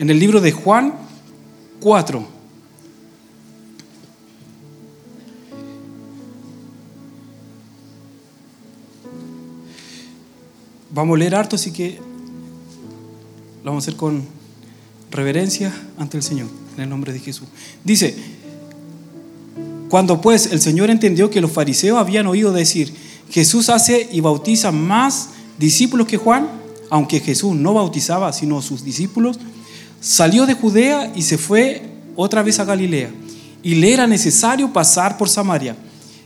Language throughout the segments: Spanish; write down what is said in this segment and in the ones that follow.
en el libro de Juan 4. Vamos a leer harto, así que lo vamos a hacer con reverencia ante el Señor, en el nombre de Jesús. Dice, cuando pues el Señor entendió que los fariseos habían oído decir, Jesús hace y bautiza más discípulos que Juan, aunque Jesús no bautizaba sino sus discípulos, salió de Judea y se fue otra vez a Galilea. Y le era necesario pasar por Samaria.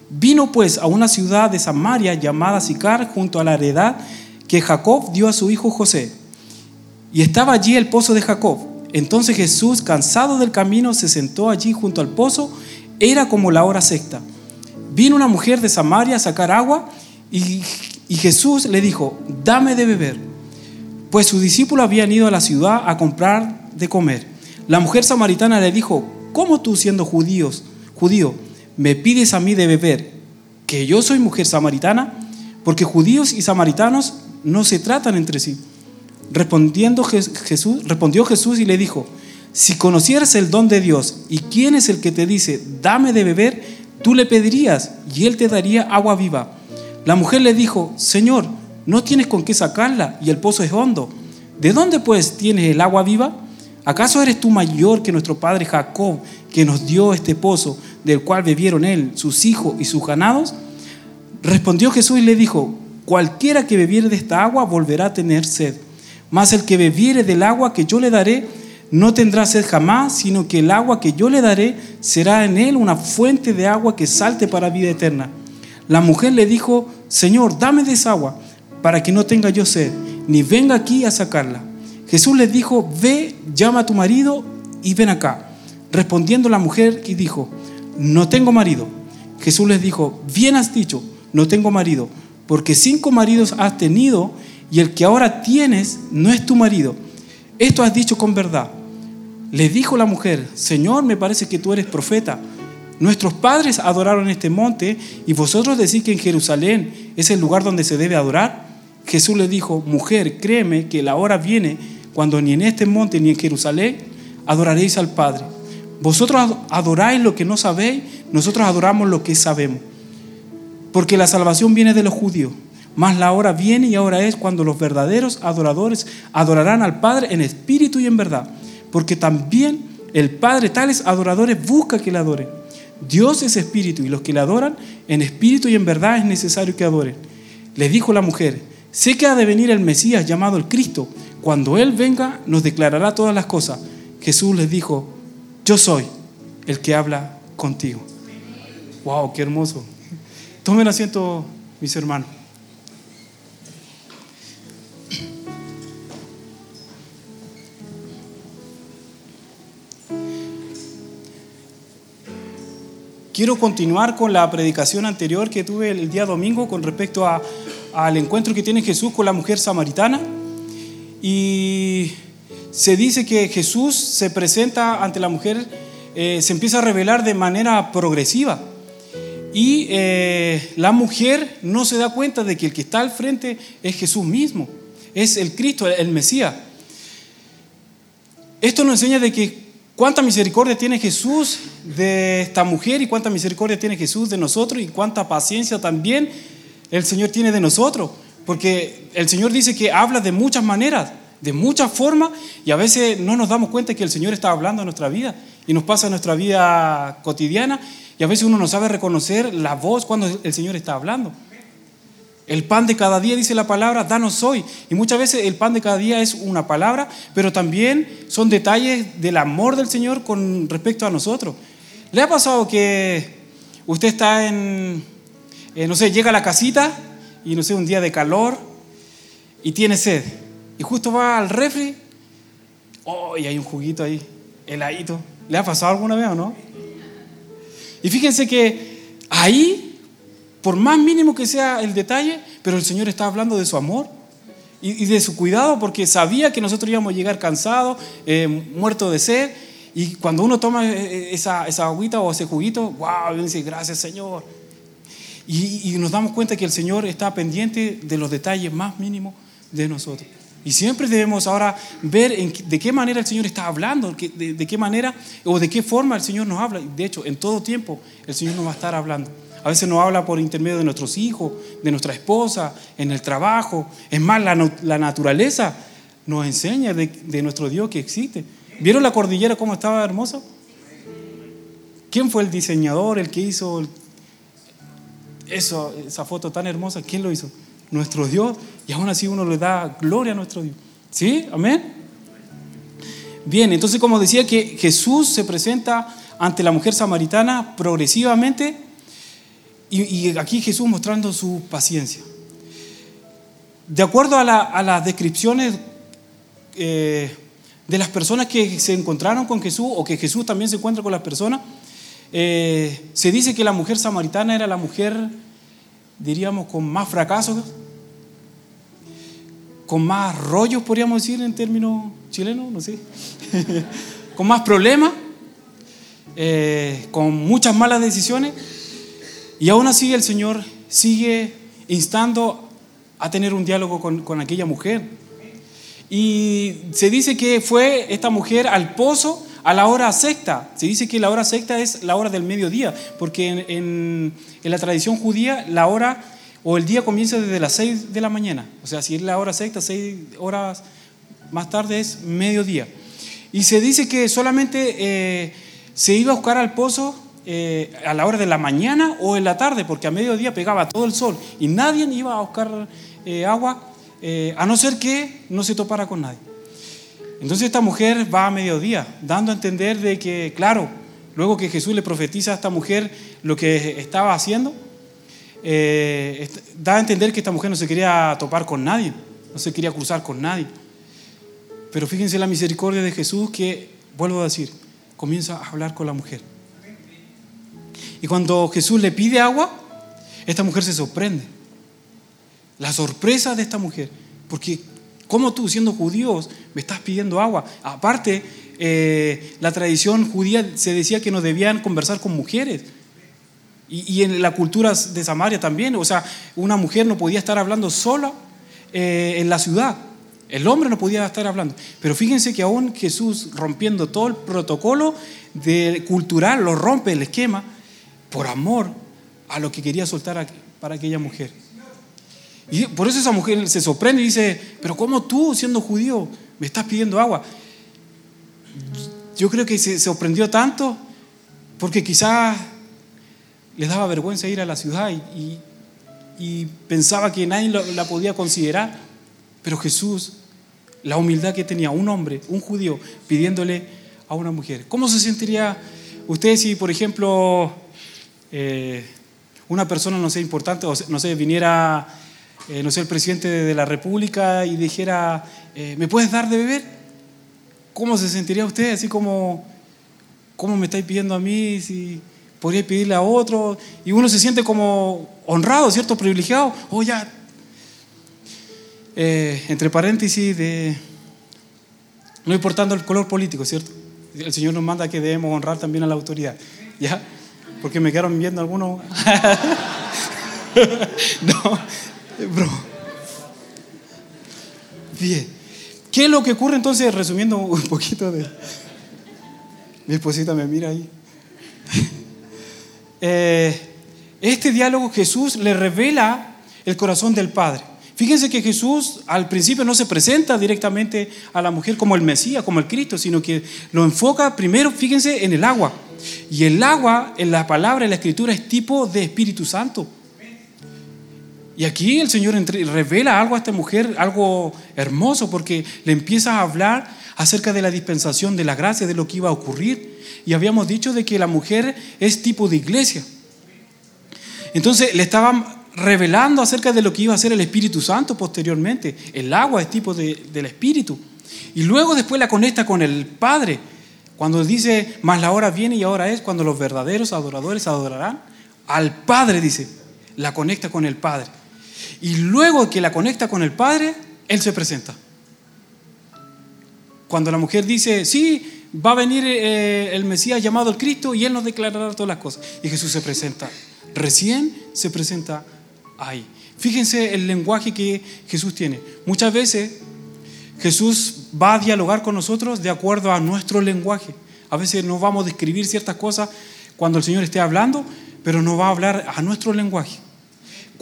Vino pues a una ciudad de Samaria llamada Sicar, junto a la heredad que Jacob dio a su hijo José. Y estaba allí el pozo de Jacob. Entonces Jesús, cansado del camino, se sentó allí junto al pozo. Era como la hora sexta. Vino una mujer de Samaria a sacar agua y, y Jesús le dijo, dame de beber. Pues sus discípulos habían ido a la ciudad a comprar de comer. La mujer samaritana le dijo, ¿cómo tú siendo judíos, judío, me pides a mí de beber que yo soy mujer samaritana? Porque judíos y samaritanos no se tratan entre sí. Respondiendo Jesús, respondió Jesús y le dijo, si conocieras el don de Dios y quién es el que te dice, dame de beber, tú le pedirías y él te daría agua viva. La mujer le dijo, Señor, no tienes con qué sacarla y el pozo es hondo. ¿De dónde pues tienes el agua viva? ¿Acaso eres tú mayor que nuestro padre Jacob, que nos dio este pozo, del cual bebieron él, sus hijos y sus ganados? Respondió Jesús y le dijo, cualquiera que bebiere de esta agua volverá a tener sed, mas el que bebiere del agua que yo le daré no tendrá sed jamás, sino que el agua que yo le daré será en él una fuente de agua que salte para vida eterna. La mujer le dijo, Señor, dame de esa agua, para que no tenga yo sed, ni venga aquí a sacarla. Jesús le dijo, ve, llama a tu marido y ven acá. Respondiendo la mujer y dijo, no tengo marido. Jesús les dijo, bien has dicho, no tengo marido, porque cinco maridos has tenido y el que ahora tienes no es tu marido. Esto has dicho con verdad. Le dijo la mujer, Señor, me parece que tú eres profeta. Nuestros padres adoraron este monte y vosotros decís que en Jerusalén es el lugar donde se debe adorar. Jesús le dijo, mujer, créeme que la hora viene cuando ni en este monte ni en Jerusalén adoraréis al Padre. Vosotros adoráis lo que no sabéis, nosotros adoramos lo que sabemos. Porque la salvación viene de los judíos. Mas la hora viene y ahora es cuando los verdaderos adoradores adorarán al Padre en espíritu y en verdad. Porque también el Padre tales adoradores busca que le adoren. Dios es espíritu y los que le adoran en espíritu y en verdad es necesario que adoren. Le dijo la mujer, sé que ha de venir el Mesías llamado el Cristo. Cuando Él venga nos declarará todas las cosas. Jesús les dijo, yo soy el que habla contigo. Wow, qué hermoso. Tomen asiento, mis hermanos. Quiero continuar con la predicación anterior que tuve el día domingo con respecto a, al encuentro que tiene Jesús con la mujer samaritana. Y se dice que Jesús se presenta ante la mujer, eh, se empieza a revelar de manera progresiva. Y eh, la mujer no se da cuenta de que el que está al frente es Jesús mismo, es el Cristo, el Mesías. Esto nos enseña de que ¿Cuánta misericordia tiene Jesús de esta mujer y cuánta misericordia tiene Jesús de nosotros y cuánta paciencia también el Señor tiene de nosotros? Porque el Señor dice que habla de muchas maneras, de muchas formas y a veces no nos damos cuenta que el Señor está hablando en nuestra vida y nos pasa en nuestra vida cotidiana y a veces uno no sabe reconocer la voz cuando el Señor está hablando. El pan de cada día, dice la palabra, danos hoy. Y muchas veces el pan de cada día es una palabra, pero también son detalles del amor del Señor con respecto a nosotros. ¿Le ha pasado que usted está en, eh, no sé, llega a la casita y no sé, un día de calor y tiene sed? Y justo va al refri, oh, y hay un juguito ahí, heladito. ¿Le ha pasado alguna vez o no? Y fíjense que ahí por más mínimo que sea el detalle, pero el Señor está hablando de su amor y, de su cuidado porque sabía que nosotros íbamos a llegar cansados, eh, muertos de sed. Y cuando uno toma eh, esa, esa agüita o ese juguito, wow, dice, gracias Señor. Y, nos damos cuenta que el Señor está pendiente de los detalles más mínimos de nosotros. Y siempre debemos ahora ver de qué manera el Señor está hablando, de, qué manera o de qué forma el Señor nos habla. De hecho, en todo tiempo el Señor nos va a estar hablando. A veces nos habla por intermedio de nuestros hijos, de nuestra esposa, en el trabajo. Es más, la, la naturaleza nos enseña de, de, nuestro Dios que existe. ¿Vieron la cordillera cómo estaba hermosa? ¿Quién fue el diseñador, el que hizo eso, esa foto tan hermosa? ¿Quién lo hizo? Nuestro Dios. Y aún así uno le da gloria a nuestro Dios. ¿Sí? Amén. Bien, entonces como decía que Jesús se presenta ante la mujer samaritana progresivamente y, aquí Jesús mostrando su paciencia. De acuerdo a, las descripciones eh, de las personas que se encontraron con Jesús o que Jesús también se encuentra con las personas, eh, se dice que la mujer samaritana era la mujer, diríamos, con más fracasos, con más rollos, podríamos decir en términos chilenos, no sé, con más problemas, eh, con muchas malas decisiones y aún así el Señor sigue instando a tener un diálogo con, aquella mujer. Y se dice que fue esta mujer al pozo a la hora sexta. Se dice que la hora sexta es la hora del mediodía, porque en, la tradición judía la hora o el día comienza desde las seis de la mañana. O sea, si es la hora sexta, seis horas más tarde es mediodía. Y se dice que solamente eh, se iba a buscar al pozo eh, a la hora de la mañana o en la tarde, porque a mediodía pegaba todo el sol y nadie iba a buscar eh, agua, a no ser que no se topara con nadie. Entonces esta mujer va a mediodía, dando a entender de que, claro, luego que Jesús le profetiza a esta mujer lo que estaba haciendo, da a entender que esta mujer no se quería topar con nadie, no se quería cruzar con nadie. Pero fíjense la misericordia de Jesús que, vuelvo a decir, comienza a hablar con la mujer y cuando Jesús le pide agua, esta mujer se sorprende. La sorpresa de esta mujer, porque ¿cómo tú siendo judíos me estás pidiendo agua? Aparte, eh, la tradición judía se decía que no debían conversar con mujeres. Y, en la cultura de Samaria también, o sea, una mujer no podía estar hablando sola eh, en la ciudad. El hombre no podía estar hablando. Pero fíjense que aún Jesús, rompiendo todo el protocolo cultural, lo rompe el esquema, por amor a lo que quería soltar para aquella mujer. Y por eso esa mujer se sorprende y dice, pero ¿cómo tú, siendo judío, me estás pidiendo agua? Yo creo que se sorprendió tanto porque quizás les daba vergüenza ir a la ciudad y, pensaba que nadie la podía considerar. Pero Jesús, la humildad que tenía un hombre, un judío, pidiéndole a una mujer. ¿Cómo se sentiría usted si, por ejemplo, eh, una persona, no sé, importante, o no sé, viniera, eh, no sé, el presidente de la República y dijera, eh, ¿me puedes dar de beber? ¿Cómo se sentiría usted? Así como, ¿cómo me estáis pidiendo a mí? Si podría pedirle a otro. Y uno se siente como honrado, ¿cierto? Privilegiado. Oh, ya. entre paréntesis, de, no importando el color político, ¿cierto? El Señor nos manda que debemos honrar también a la autoridad. ¿Ya? porque me quedaron viendo algunos. no, bro. Bien. ¿Qué es lo que ocurre entonces, resumiendo un poquito de... Mi esposita me mira ahí. Eh, este diálogo Jesús le revela el corazón del Padre. Fíjense que Jesús al principio no se presenta directamente a la mujer como el Mesías, como el Cristo, sino que lo enfoca primero, fíjense, en el agua. Y el agua, en la palabra, en la escritura, es tipo de Espíritu Santo. Y aquí el Señor revela algo a esta mujer, algo hermoso, porque le empieza a hablar acerca de la dispensación de la gracia, de lo que iba a ocurrir. Y habíamos dicho de que la mujer es tipo de iglesia. Entonces le estaban revelando acerca de lo que iba a hacer el Espíritu Santo posteriormente. El agua es tipo del Espíritu. Y luego después la conecta con el Padre. Cuando dice, más la hora viene y ahora es cuando los verdaderos adoradores adorarán al Padre, dice, la conecta con el Padre. Y luego que la conecta con el Padre, Él se presenta. Cuando la mujer dice, sí, va a venir eh, el Mesías llamado el Cristo y Él nos declarará todas las cosas. Y Jesús se presenta. Recién se presenta ahí. Fíjense el lenguaje que Jesús tiene. Muchas veces Jesús va a dialogar con nosotros de acuerdo a nuestro lenguaje. A veces no vamos a describir ciertas cosas cuando el Señor esté hablando, pero no va a hablar a nuestro lenguaje.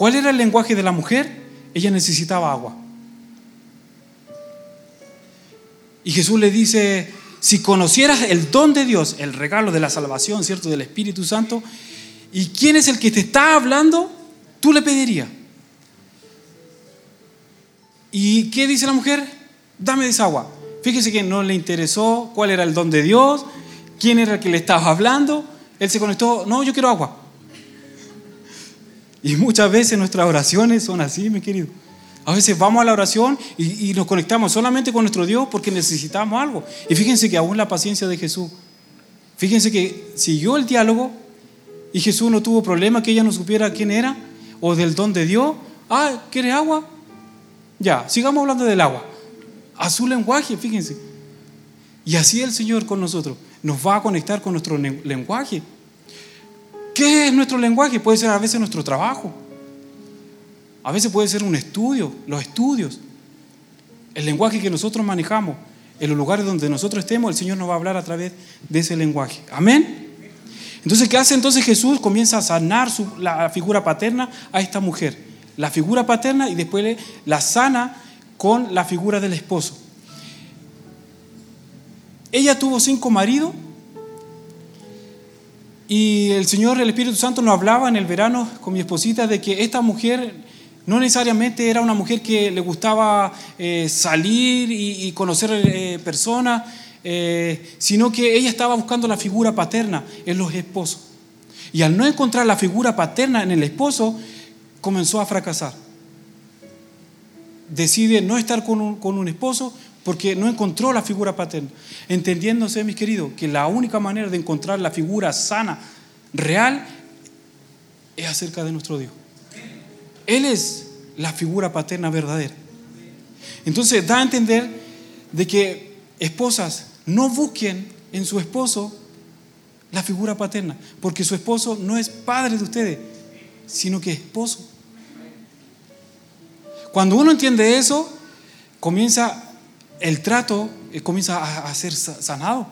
¿Cuál era el lenguaje de la mujer? Ella necesitaba agua. Y Jesús le dice, si conocieras el don de Dios, el regalo de la salvación, ¿cierto? Del Espíritu Santo, ¿y quién es el que te está hablando? Tú le pedirías. ¿Y qué dice la mujer? Dame esa agua. Fíjese que no le interesó cuál era el don de Dios, quién era el que le estaba hablando. Él se conectó, no, yo quiero agua. Y muchas veces nuestras oraciones son así, mi querido. A veces vamos a la oración y, nos conectamos solamente con nuestro Dios porque necesitamos algo. Y fíjense que aún la paciencia de Jesús, fíjense que siguió el diálogo y Jesús no tuvo problema que ella no supiera quién era o del don de Dios. Ah, ¿quiere agua? Ya, sigamos hablando del agua. A su lenguaje, fíjense. Y así el Señor con nosotros nos va a conectar con nuestro lenguaje. ¿Qué es nuestro lenguaje? Puede ser a veces nuestro trabajo. A veces puede ser un estudio, los estudios. El lenguaje que nosotros manejamos, en los lugares donde nosotros estemos, el Señor nos va a hablar a través de ese lenguaje. Amén. Entonces, ¿qué hace entonces Jesús? Comienza a sanar la figura paterna a esta mujer. La figura paterna y después la sana con la figura del esposo. Ella tuvo cinco maridos y el Señor, el Espíritu Santo, nos hablaba en el verano con mi esposita de que esta mujer no necesariamente era una mujer que le gustaba eh, salir y, conocer eh, personas, eh, sino que ella estaba buscando la figura paterna en los esposos. Y al no encontrar la figura paterna en el esposo, comenzó a fracasar. Decide no estar con con un esposo porque no encontró la figura paterna. Entendiéndose, mis queridos, que la única manera de encontrar la figura sana, real, es acerca de nuestro Dios. Él es la figura paterna verdadera. Entonces da a entender de que esposas no busquen en su esposo la figura paterna, porque su esposo no es padre de ustedes, sino que es esposo. Cuando uno entiende eso, comienza el trato, eh, comienza a, ser sanado.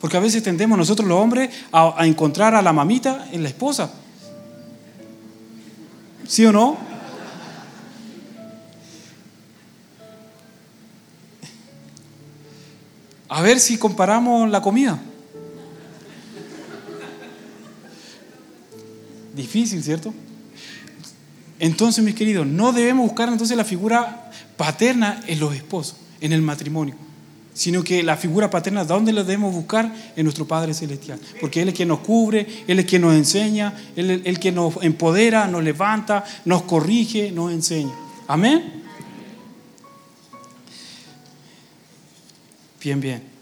Porque a veces tendemos nosotros los hombres a encontrar a la mamita en la esposa. ¿Sí o no? A ver si comparamos la comida. Difícil, ¿cierto? Entonces, mis queridos, no debemos buscar entonces la figura paterna en los esposos, en el matrimonio, sino que la figura paterna, ¿dónde la debemos buscar? En nuestro Padre Celestial. Porque Él es quien nos cubre, Él es quien nos enseña, Él es el que nos empodera, nos levanta, nos corrige, nos enseña. Amén. Bien, bien.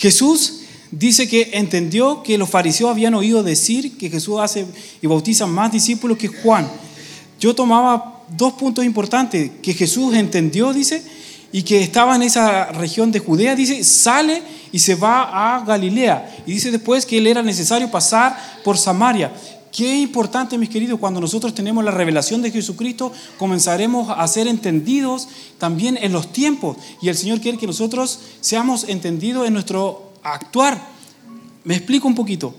Jesús dice que entendió que los fariseos habían oído decir que Jesús hace y bautiza más discípulos que Juan. Yo tomaba dos puntos importantes, que Jesús entendió, dice, y que estaba en esa región de Judea, dice, sale y se va a Galilea. Y dice después que él era necesario pasar por Samaria. Qué importante, mis queridos, cuando nosotros tenemos la revelación de Jesucristo, comenzaremos a ser entendidos también en los tiempos. Y el Señor quiere que nosotros seamos entendidos en nuestro actuar. Me explico un poquito.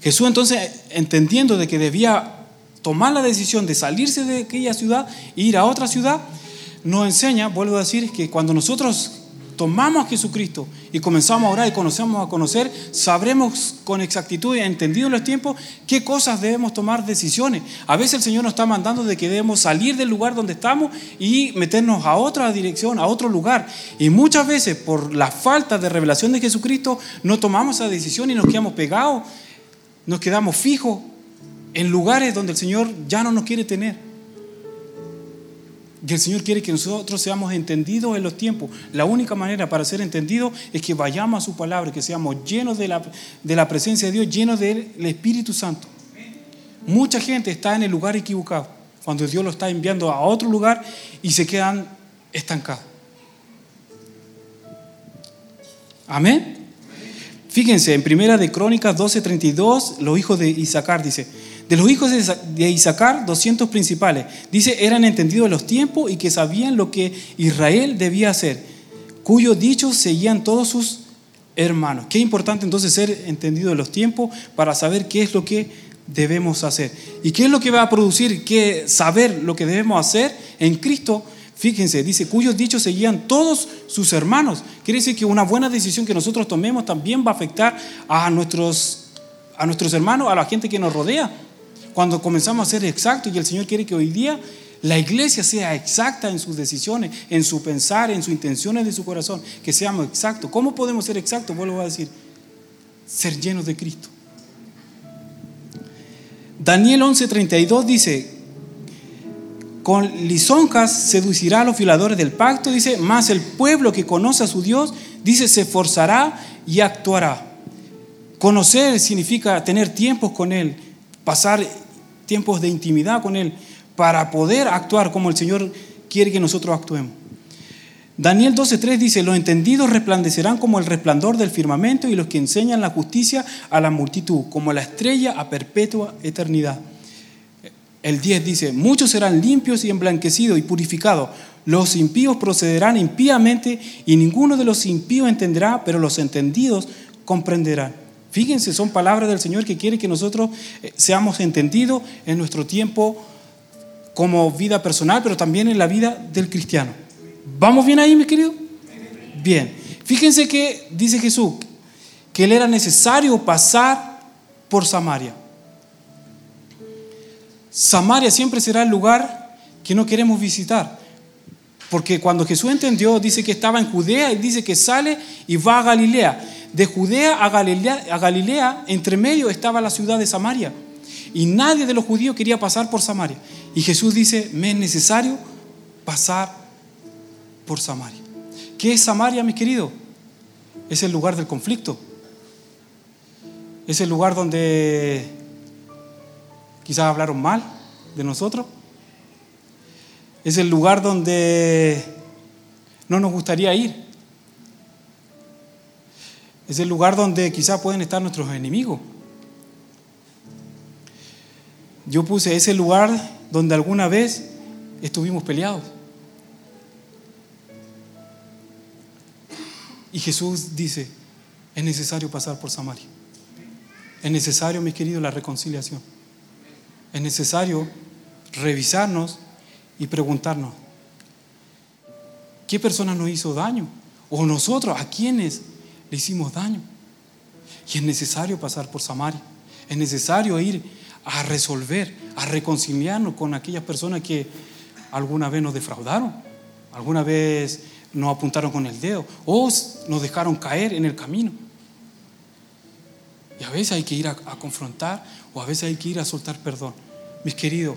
Jesús entonces, entendiendo de que debía tomar la decisión de salirse de aquella ciudad e ir a otra ciudad, nos enseña, vuelvo a decir, que cuando nosotros tomamos a Jesucristo y comenzamos a orar y conocemos a conocer, sabremos con exactitud y entendido en los tiempos qué cosas debemos tomar decisiones. A veces el Señor nos está mandando de que debemos salir del lugar donde estamos y meternos a otra dirección, a otro lugar. Y muchas veces por la falta de revelación de Jesucristo no tomamos esa decisión y nos quedamos pegados, nos quedamos fijos en lugares donde el Señor ya no nos quiere tener. Y el Señor quiere que nosotros seamos entendidos en los tiempos. La única manera para ser entendidos es que vayamos a su palabra, que seamos llenos de la, de la presencia de Dios, llenos del Espíritu Santo. Mucha gente está en el lugar equivocado, cuando Dios lo está enviando a otro lugar y se quedan estancados. Amén. Fíjense, en Primera de Crónicas 12:32, los hijos de Isaacar dice, De los hijos de Isaacar, 200 principales. Dice, eran entendidos los tiempos y que sabían lo que Israel debía hacer, cuyos dichos seguían todos sus hermanos. Qué importante entonces ser entendido de los tiempos para saber qué es lo que debemos hacer. ¿Y qué es lo que va a producir que saber lo que debemos hacer en Cristo? Fíjense, dice, cuyos dichos seguían todos sus hermanos. Quiere decir que una buena decisión que nosotros tomemos también va a afectar a nuestros, a nuestros hermanos, a la gente que nos rodea. Cuando comenzamos a ser exactos y el Señor quiere que hoy día la iglesia sea exacta en sus decisiones, en su pensar, en sus intenciones de su corazón, que seamos exactos. ¿Cómo podemos ser exactos? Vuelvo a decir, ser llenos de Cristo. Daniel 11:32 dice, con lisonjas seducirá a los violadores del pacto, dice, más el pueblo que conoce a su Dios, dice, se esforzará y actuará. Conocer significa tener tiempos con Él, pasar tiempos de intimidad con Él, para poder actuar como el Señor quiere que nosotros actuemos. Daniel 12:3 dice, los entendidos resplandecerán como el resplandor del firmamento y los que enseñan la justicia a la multitud, como la estrella a perpetua eternidad. El 10 dice, muchos serán limpios y emblanquecidos y purificados. Los impíos procederán impíamente y ninguno de los impíos entenderá, pero los entendidos comprenderán. Fíjense, son palabras del Señor que quiere que nosotros eh, seamos entendidos en nuestro tiempo como vida personal, pero también en la vida del cristiano. ¿Vamos bien ahí, mi querido? Bien. Fíjense que dice Jesús que él era necesario pasar por Samaria. Samaria siempre será el lugar que no queremos visitar. Porque cuando Jesús entendió, dice que estaba en Judea y dice que sale y va a Galilea. De Judea a Galilea, entre medio estaba la ciudad de Samaria. Y nadie de los judíos quería pasar por Samaria. Y Jesús dice, me es necesario pasar por Samaria. ¿Qué es Samaria, mis queridos? Es el lugar del conflicto. Es el lugar donde quizás hablaron mal de nosotros. Es el lugar donde no nos gustaría ir. Es el lugar donde quizás pueden estar nuestros enemigos. Yo puse ese lugar donde alguna vez estuvimos peleados. Y Jesús dice, es necesario pasar por Samaria. Es necesario, mis queridos, la reconciliación. Es necesario revisarnos y preguntarnos, ¿qué persona nos hizo daño? O nosotros, ¿a quiénes le hicimos daño? Y es necesario pasar por Samaria. Es necesario ir a resolver, a reconciliarnos con aquellas personas que alguna vez nos defraudaron, alguna vez nos apuntaron con el dedo o nos dejaron caer en el camino. Y a veces hay que ir a, confrontar o a veces hay que ir a soltar perdón. Mis queridos,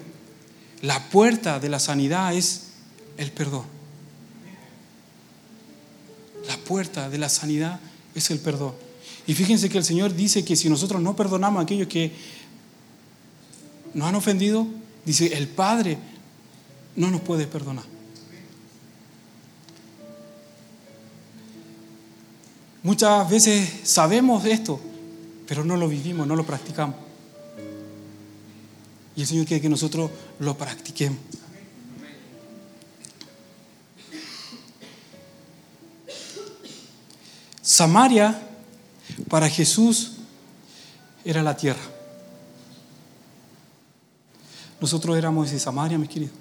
la puerta de la sanidad es el perdón. La puerta de la sanidad es el perdón. Y fíjense que el Señor dice que si nosotros no perdonamos a aquellos que nos han ofendido, dice, el Padre no nos puede perdonar. Muchas veces sabemos esto, pero no lo vivimos, no lo practicamos. Y el Señor quiere que nosotros lo practiquemos. Samaria para Jesús era la tierra. Nosotros éramos de Samaria, mis queridos.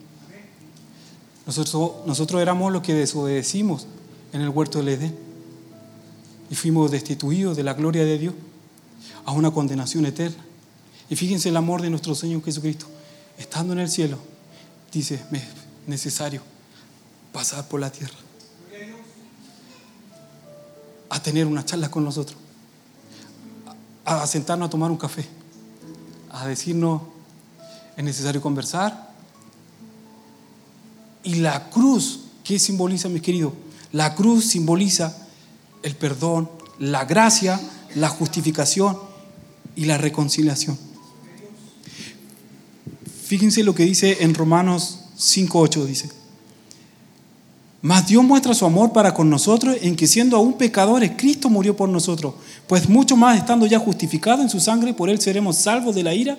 Nosotros, nosotros éramos los que desobedecimos en el huerto del Edén. Y fuimos destituidos de la gloria de Dios a una condenación eterna. Y fíjense el amor de nuestro Señor Jesucristo. Estando en el cielo, dice, es necesario pasar por la tierra. A tener una charla con nosotros. A sentarnos a tomar un café. A decirnos es necesario conversar. Y la cruz, ¿qué simboliza, mis queridos? La cruz simboliza el perdón, la gracia, la justificación y la reconciliación. Fíjense lo que dice en Romanos 5.8, dice. Mas Dios muestra su amor para con nosotros en que siendo aún pecadores, Cristo murió por nosotros. Pues mucho más estando ya justificado en su sangre, por él seremos salvos de la ira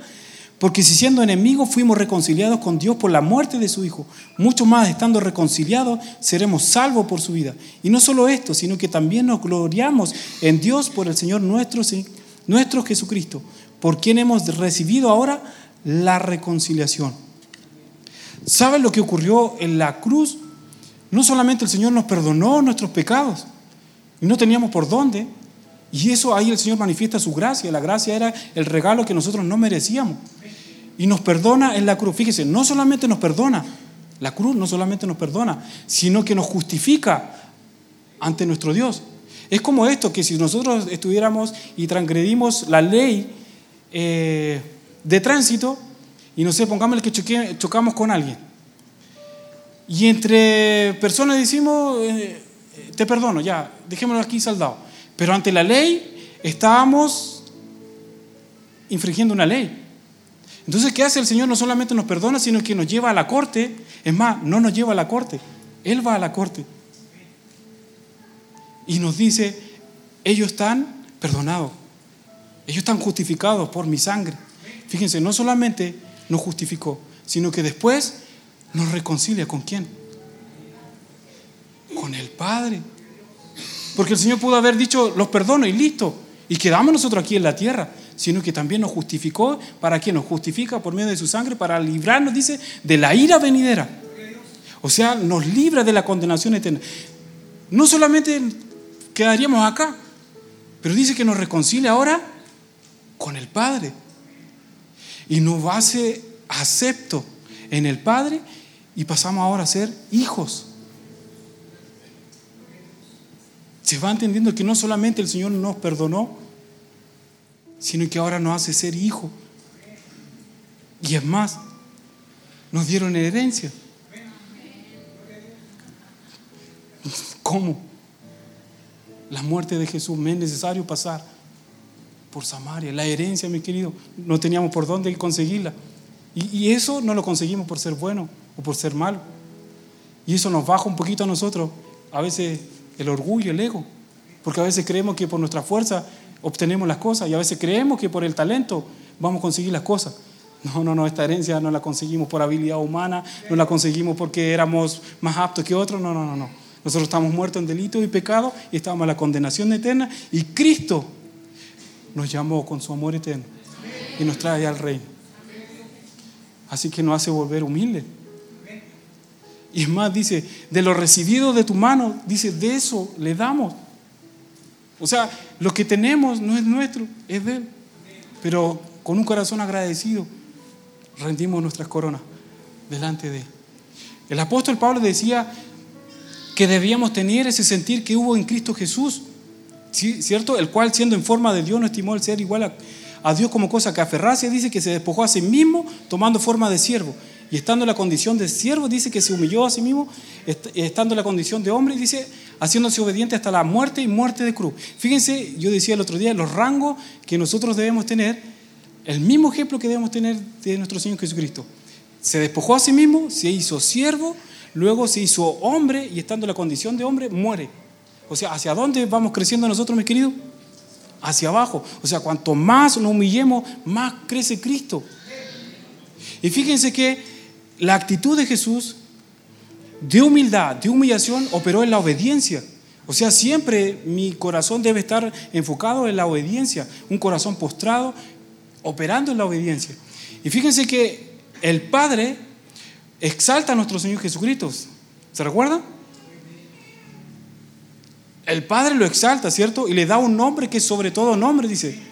Porque si siendo enemigos fuimos reconciliados con Dios por la muerte de su Hijo, mucho más estando reconciliados seremos salvos por su vida. Y no solo esto, sino que también nos gloriamos en Dios por el Señor nuestro, nuestro Jesucristo, por quien hemos recibido ahora la reconciliación. ¿Saben lo que ocurrió en la cruz? No solamente el Señor nos perdonó nuestros pecados, y no teníamos por dónde, y eso ahí el Señor manifiesta su gracia. La gracia era el regalo que nosotros no merecíamos y nos perdona en la cruz. Fíjese, no solamente nos perdona, la cruz no solamente nos perdona, sino que nos justifica ante nuestro Dios. Es como esto, que si nosotros estuviéramos y transgredimos la ley eh, de tránsito, y no sé, pongámosle que chocamos con alguien, y entre personas decimos, eh, te perdono, ya, dejémoslo aquí saldado, pero ante la ley estábamos infringiendo una ley. Entonces, ¿qué hace el Señor? No solamente nos perdona, sino que nos lleva a la corte. Es más, no nos lleva a la corte, Él va a la corte. Y nos dice, ellos están perdonados, ellos están justificados por mi sangre. Fíjense, no solamente nos justificó, sino que después nos reconcilia con quién? Con el Padre. Porque el Señor pudo haber dicho, los perdono y listo. Y quedamos nosotros aquí en la tierra sino que también nos justificó. ¿Para qué nos justifica? Por medio de su sangre, para librarnos, dice, de la ira venidera. O sea, nos libra de la condenación eterna. No solamente quedaríamos acá, pero dice que nos reconcilia ahora con el Padre. Y nos hace acepto en el Padre y pasamos ahora a ser hijos. Se va entendiendo que no solamente el Señor nos perdonó, sino que ahora nos hace ser hijo. Y es más, nos dieron herencia. ¿Cómo? La muerte de Jesús, me es necesario pasar por Samaria. La herencia, mi querido, no teníamos por dónde conseguirla. Y, eso no lo conseguimos por ser bueno o por ser malo. Y eso nos baja un poquito a nosotros, a veces el orgullo, el ego, porque a veces creemos que por nuestra fuerza obtenemos las cosas y a veces creemos que por el talento vamos a conseguir las cosas. No, no, no, esta herencia no la conseguimos por habilidad humana, no la conseguimos porque éramos más aptos que otros, no, no, no, no. Nosotros estamos muertos en delito y pecado y estábamos en la condenación eterna y Cristo nos llamó con su amor eterno y nos trae al reino. Así que nos hace volver humildes. Y es más, dice, de lo recibido de tu mano, dice, de eso le damos. O sea, lo que tenemos no es nuestro, es de Él. Pero con un corazón agradecido rendimos nuestras coronas delante de Él. El apóstol Pablo decía que debíamos tener ese sentir que hubo en Cristo Jesús, ¿cierto? El cual siendo en forma de Dios no estimó el ser igual a, a Dios como cosa que aferrase, dice que se despojó a sí mismo tomando forma de siervo y estando en la condición de siervo, dice que se humilló a sí mismo, estando en la condición de hombre, dice, haciéndose obediente hasta la muerte y muerte de cruz. Fíjense, yo decía el otro día, los rangos que nosotros debemos tener, el mismo ejemplo que debemos tener de nuestro Señor Jesucristo. Se despojó a sí mismo, se hizo siervo, luego se hizo hombre y estando en la condición de hombre, muere. O sea, ¿hacia dónde vamos creciendo nosotros, mis queridos? Hacia abajo. O sea, cuanto más nos humillemos, más crece Cristo. Y fíjense que la actitud de Jesús de humildad, de humillación, operó en la obediencia. O sea, siempre mi corazón debe estar enfocado en la obediencia, un corazón postrado, operando en la obediencia. Y fíjense que el Padre exalta a nuestro Señor Jesucristo. ¿Se recuerda? El Padre lo exalta, ¿cierto? Y le da un nombre que es sobre todo nombre, dice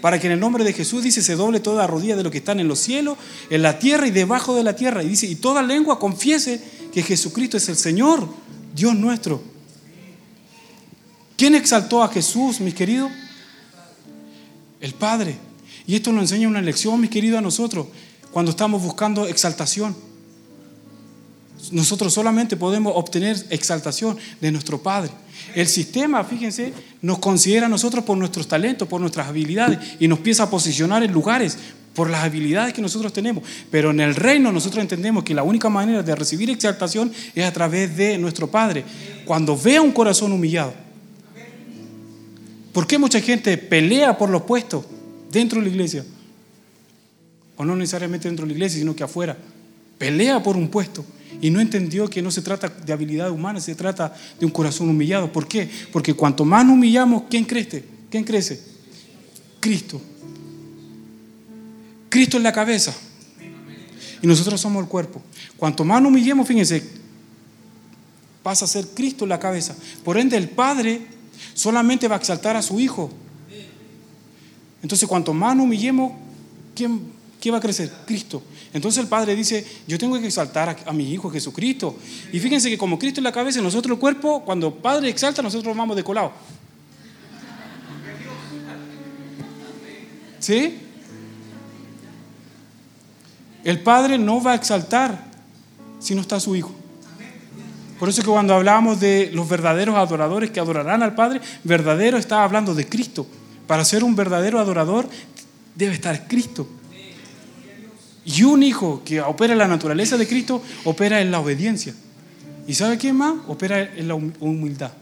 para que en el nombre de Jesús, dice, se doble toda rodilla de lo que están en los cielos, en la tierra y debajo de la tierra. Y dice, y toda lengua confiese que Jesucristo es el Señor, Dios nuestro. ¿Quién exaltó a Jesús, mis queridos? El Padre. Y esto nos enseña una lección, mis queridos, a nosotros, cuando estamos buscando exaltación. Nosotros solamente podemos obtener exaltación de nuestro Padre. El sistema, fíjense, nos considera a nosotros por nuestros talentos, por nuestras habilidades y nos empieza a posicionar en lugares por las habilidades que nosotros tenemos. Pero en el reino nosotros entendemos que la única manera de recibir exaltación es a través de nuestro Padre. Cuando vea un corazón humillado. ¿Por qué mucha gente pelea por los puestos dentro de la iglesia? o no necesariamente dentro de la iglesia, sino que afuera, pelea por un puesto y no entendió que no se trata de habilidad humana, se trata de un corazón humillado. ¿Por qué? Porque cuanto más humillamos, ¿quién crece? ¿Quién crece? Cristo. Cristo es la cabeza y nosotros somos el cuerpo. Cuanto más nos humillemos, fíjense, pasa a ser Cristo la cabeza. Por ende, el Padre solamente va a exaltar a su Hijo. Entonces, cuanto más nos humillemos, ¿quién, va a crecer? Cristo. Entonces el Padre dice, yo tengo que exaltar a, mi Hijo Jesucristo. Y fíjense que como Cristo es la cabeza, nosotros el cuerpo, cuando Padre exalta, nosotros vamos de colado. ¿Sí? El Padre no va a exaltar si no está su Hijo. Por eso es que cuando hablábamos de los verdaderos adoradores que adorarán al Padre, verdadero está hablando de Cristo. Para ser un verdadero adorador debe estar Cristo. Y un hijo que opera en la naturaleza de Cristo opera en la obediencia. ¿Y sabe quién más? Opera en la humildad.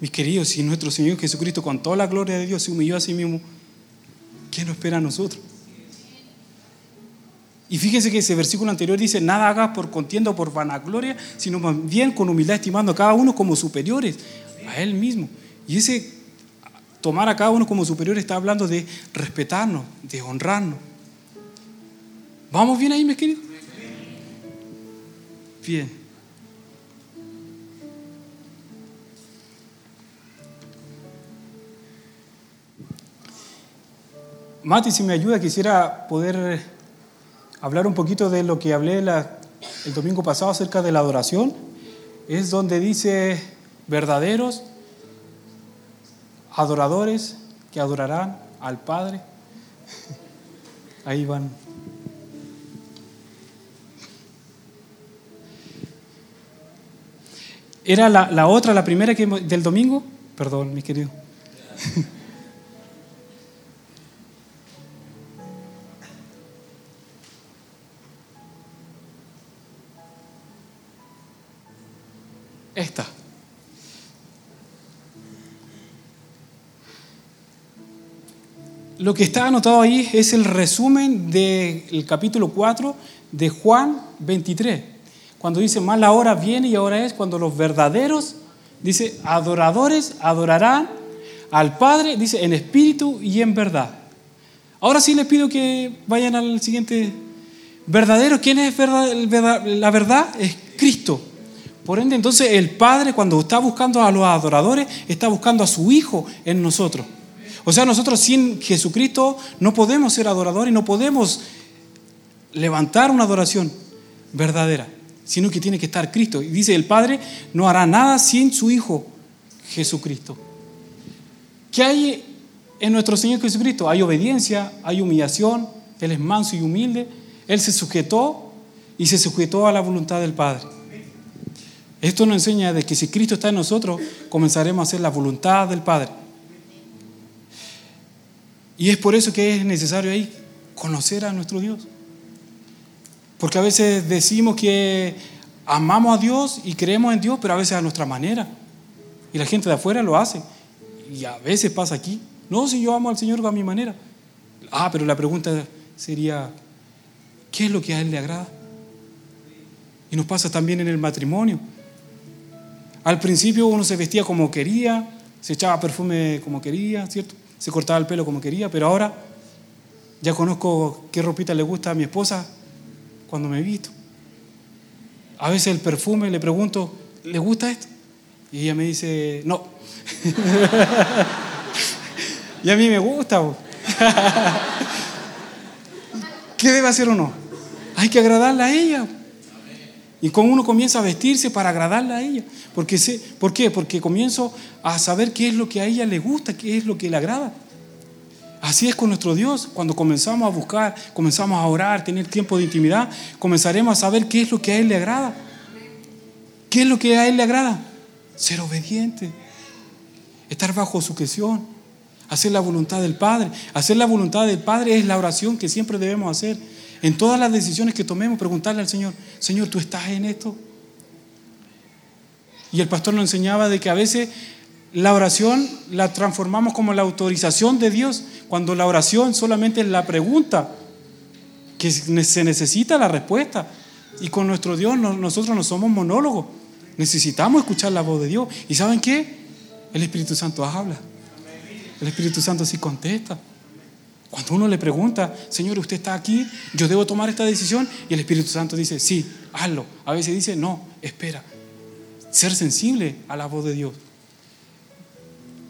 Mis queridos, si nuestro Señor Jesucristo con toda la gloria de Dios se humilló a sí mismo, ¿qué nos espera a nosotros? Y fíjense que ese versículo anterior dice, nada hagas por contienda o por vanagloria, sino más bien con humildad estimando a cada uno como superiores a él mismo. Y ese tomar a cada uno como superior está hablando de respetarnos, de honrarnos. ¿Vamos bien ahí, mis queridos? Bien. Mati, si me ayuda, quisiera poder hablar un poquito de lo que hablé el domingo pasado acerca de la adoración. Es donde dice verdaderos adoradores que adorarán al Padre. Ahí van. Era la, otra, la primera que, del domingo. Perdón, mi querido. Esta. Lo que está anotado ahí es el resumen del capítulo 4 de Juan 23. Cuando dice, más la hora viene y ahora es cuando los verdaderos, dice, adoradores adorarán al Padre, dice, en espíritu y en verdad. Ahora sí les pido que vayan al siguiente. Verdadero, ¿quién es la verdad? Es Cristo. Por ende, entonces el Padre cuando está buscando a los adoradores, está buscando a su Hijo en nosotros. O sea, nosotros sin Jesucristo no podemos ser adoradores y no podemos levantar una adoración verdadera, sino que tiene que estar Cristo. Y dice, el Padre no hará nada sin su Hijo Jesucristo. ¿Qué hay en nuestro Señor Jesucristo? Hay obediencia, hay humillación, Él es manso y humilde, Él se sujetó y se sujetó a la voluntad del Padre. Esto nos enseña de que si Cristo está en nosotros, comenzaremos a hacer la voluntad del Padre. Y es por eso que es necesario ahí conocer a nuestro Dios. Porque a veces decimos que amamos a Dios y creemos en Dios, pero a veces a nuestra manera. Y la gente de afuera lo hace. Y a veces pasa aquí. No, si yo amo al Señor a mi manera. Ah, pero la pregunta sería, ¿qué es lo que a Él le agrada? Y nos pasa también en el matrimonio. Al principio uno se vestía como quería, se echaba perfume como quería, ¿cierto? Se cortaba el pelo como quería, pero ahora ya conozco qué ropita le gusta a mi esposa cuando me visto. A veces el perfume le pregunto, ¿le gusta esto? Y ella me dice, no. y a mí me gusta. ¿Qué debe hacer uno? Hay que agradarla a ella. Y como uno comienza a vestirse para agradarla a ella. Porque sé, ¿Por qué? Porque comienzo a saber qué es lo que a ella le gusta, qué es lo que le agrada. Así es con nuestro Dios. Cuando comenzamos a buscar, comenzamos a orar, tener tiempo de intimidad, comenzaremos a saber qué es lo que a Él le agrada. ¿Qué es lo que a Él le agrada? Ser obediente, estar bajo su sujeción, hacer la voluntad del Padre. Hacer la voluntad del Padre es la oración que siempre debemos hacer. En todas las decisiones que tomemos, preguntarle al Señor, Señor, ¿tú estás en esto? Y el pastor nos enseñaba de que a veces la oración la transformamos como la autorización de Dios, cuando la oración solamente es la pregunta, que se necesita la respuesta. Y con nuestro Dios nosotros no somos monólogos, necesitamos escuchar la voz de Dios. ¿Y saben qué? El Espíritu Santo habla. El Espíritu Santo sí contesta. Cuando uno le pregunta, Señor, usted está aquí, yo debo tomar esta decisión, y el Espíritu Santo dice, sí, hazlo. A veces dice, no, espera. Ser sensible a la voz de Dios.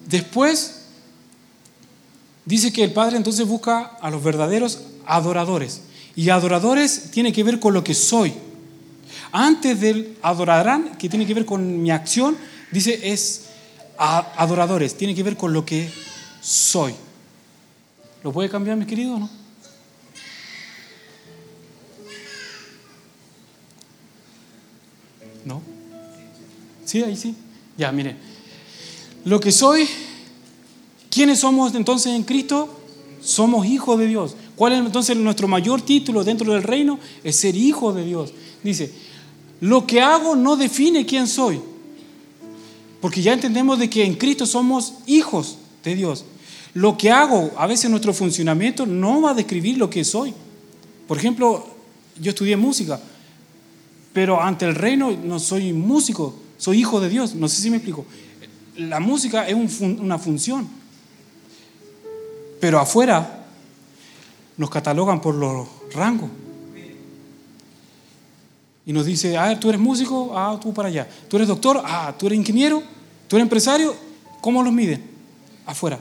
Después, dice que el Padre entonces busca a los verdaderos adoradores. Y adoradores tiene que ver con lo que soy. Antes del adorarán, que tiene que ver con mi acción, dice es adoradores, tiene que ver con lo que soy. ¿Lo puede cambiar, mi querido, o no? ¿No? Sí, ahí sí. Ya, mire. Lo que soy, ¿quiénes somos entonces en Cristo? Somos hijos de Dios. ¿Cuál es entonces nuestro mayor título dentro del reino? Es ser hijo de Dios. Dice, lo que hago no define quién soy. Porque ya entendemos de que en Cristo somos hijos de Dios. Lo que hago, a veces nuestro funcionamiento no va a describir lo que soy. Por ejemplo, yo estudié música, pero ante el reino no soy músico, soy hijo de Dios. No sé si me explico. La música es una función, pero afuera nos catalogan por los rangos. Y nos dice, ah, tú eres músico, ah, tú para allá. Tú eres doctor, ah, tú eres ingeniero, tú eres empresario. ¿Cómo los miden? Afuera.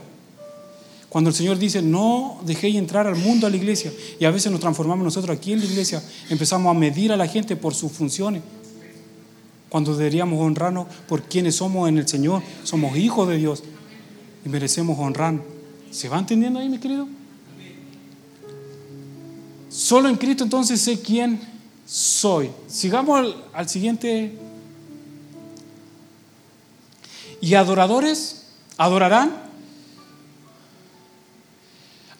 Cuando el Señor dice, no dejéis entrar al mundo a la iglesia, y a veces nos transformamos nosotros aquí en la iglesia, empezamos a medir a la gente por sus funciones, cuando deberíamos honrarnos por quienes somos en el Señor, somos hijos de Dios y merecemos honrar. ¿Se va entendiendo ahí, mi querido? Solo en Cristo entonces sé quién soy. Sigamos al siguiente. Y adoradores adorarán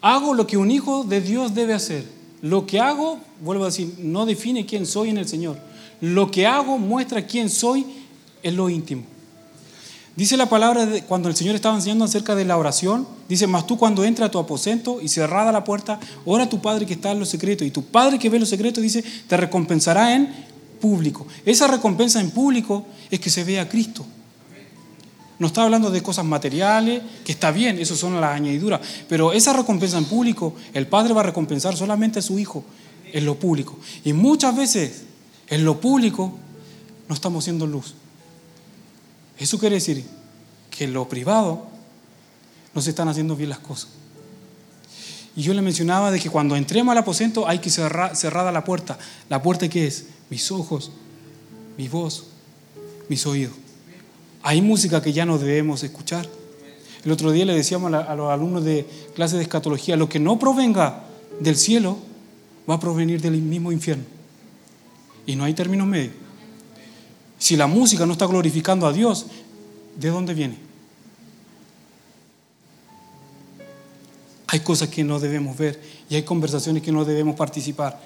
Hago lo que un hijo de Dios debe hacer. Lo que hago, vuelvo a decir, no define quién soy en el Señor. Lo que hago muestra quién soy en lo íntimo. Dice la palabra de, cuando el Señor estaba enseñando acerca de la oración, dice, mas tú cuando entra a tu aposento y cerrada la puerta, ora a tu Padre que está en los secretos. Y tu Padre que ve los secretos, dice, te recompensará en público. Esa recompensa en público es que se vea a Cristo. No está hablando de cosas materiales, que está bien, eso son las añadiduras, pero esa recompensa en público, el Padre va a recompensar solamente a su Hijo en lo público. Y muchas veces en lo público no estamos siendo luz. Eso quiere decir que en lo privado no se están haciendo bien las cosas. Y yo le mencionaba de que cuando entremos al aposento hay que cerrar cerrada la puerta. ¿La puerta qué es? Mis ojos, mi voz, mis oídos. Hay música que ya no debemos escuchar. El otro día le decíamos a los alumnos de clase de escatología, lo que no provenga del cielo va a provenir del mismo infierno. Y no hay términos medios. Si la música no está glorificando a Dios, ¿de dónde viene? Hay cosas que no debemos ver y hay conversaciones que no debemos participar.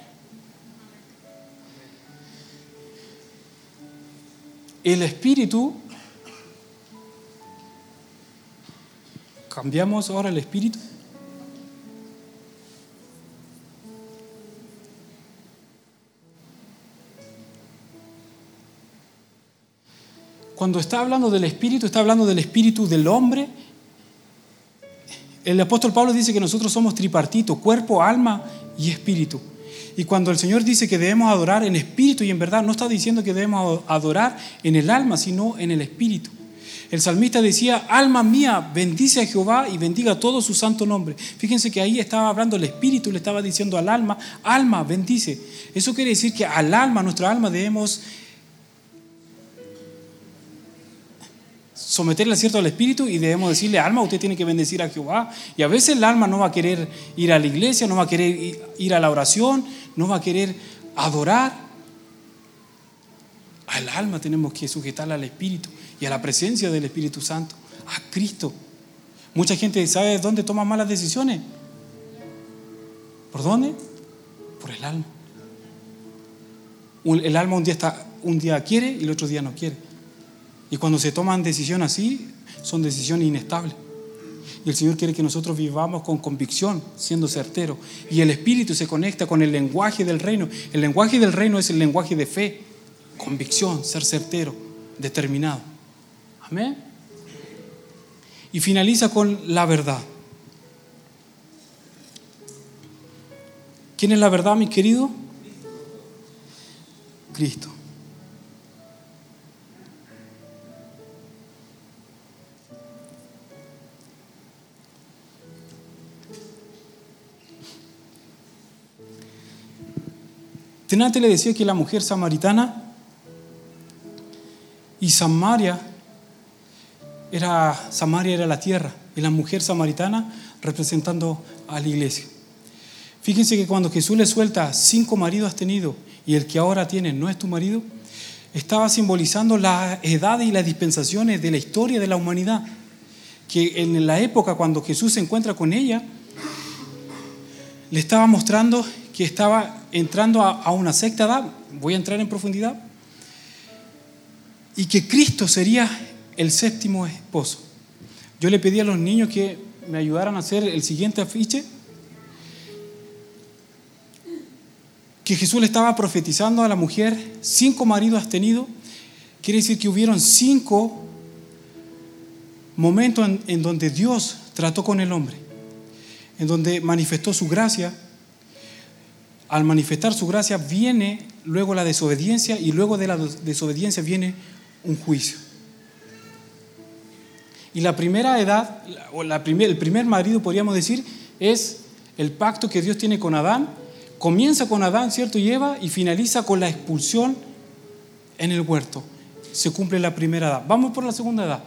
El espíritu ¿Cambiamos ahora el espíritu? Cuando está hablando del espíritu, está hablando del espíritu del hombre. El apóstol Pablo dice que nosotros somos tripartito, cuerpo, alma y espíritu. Y cuando el Señor dice que debemos adorar en espíritu y en verdad, no está diciendo que debemos adorar en el alma, sino en el espíritu. El salmista decía, alma mía, bendice a Jehová y bendiga todo su santo nombre. Fíjense que ahí estaba hablando el Espíritu, le estaba diciendo al alma, alma, bendice. Eso quiere decir que al alma, nuestra alma, debemos someterle cierto al Espíritu y debemos decirle, alma, usted tiene que bendecir a Jehová. Y a veces el alma no va a querer ir a la iglesia, no va a querer ir a la oración, no va a querer adorar. Al alma tenemos que sujetarla al Espíritu y a la presencia del Espíritu Santo, a Cristo. Mucha gente sabe dónde toma malas decisiones. ¿Por dónde? Por el alma. El alma un día, está, un día quiere y el otro día no quiere. Y cuando se toman decisiones así, son decisiones inestables. Y el Señor quiere que nosotros vivamos con convicción, siendo certero. Y el Espíritu se conecta con el lenguaje del reino. El lenguaje del reino es el lenguaje de fe, convicción, ser certero, determinado. Amén. Y finaliza con la verdad. ¿Quién es la verdad, mi querido? Cristo. Tenante le decía que la mujer samaritana y Samaria era Samaria era la tierra y la mujer samaritana representando a la iglesia. Fíjense que cuando Jesús le suelta cinco maridos has tenido y el que ahora tiene no es tu marido, estaba simbolizando las edades y las dispensaciones de la historia de la humanidad. Que en la época cuando Jesús se encuentra con ella, le estaba mostrando que estaba entrando a, una secta edad, voy a entrar en profundidad, y que Cristo sería el séptimo esposo. Yo le pedí a los niños que me ayudaran a hacer el siguiente afiche, que Jesús le estaba profetizando a la mujer, cinco maridos has tenido, quiere decir que hubieron cinco momentos en donde Dios trató con el hombre, en donde manifestó su gracia, al manifestar su gracia viene luego la desobediencia y luego de la desobediencia viene un juicio. Y la primera edad, o la el primer marido, podríamos decir, es el pacto que Dios tiene con Adán. Comienza con Adán, ¿cierto? Y Eva y finaliza con la expulsión en el huerto. Se cumple la primera edad. Vamos por la segunda edad.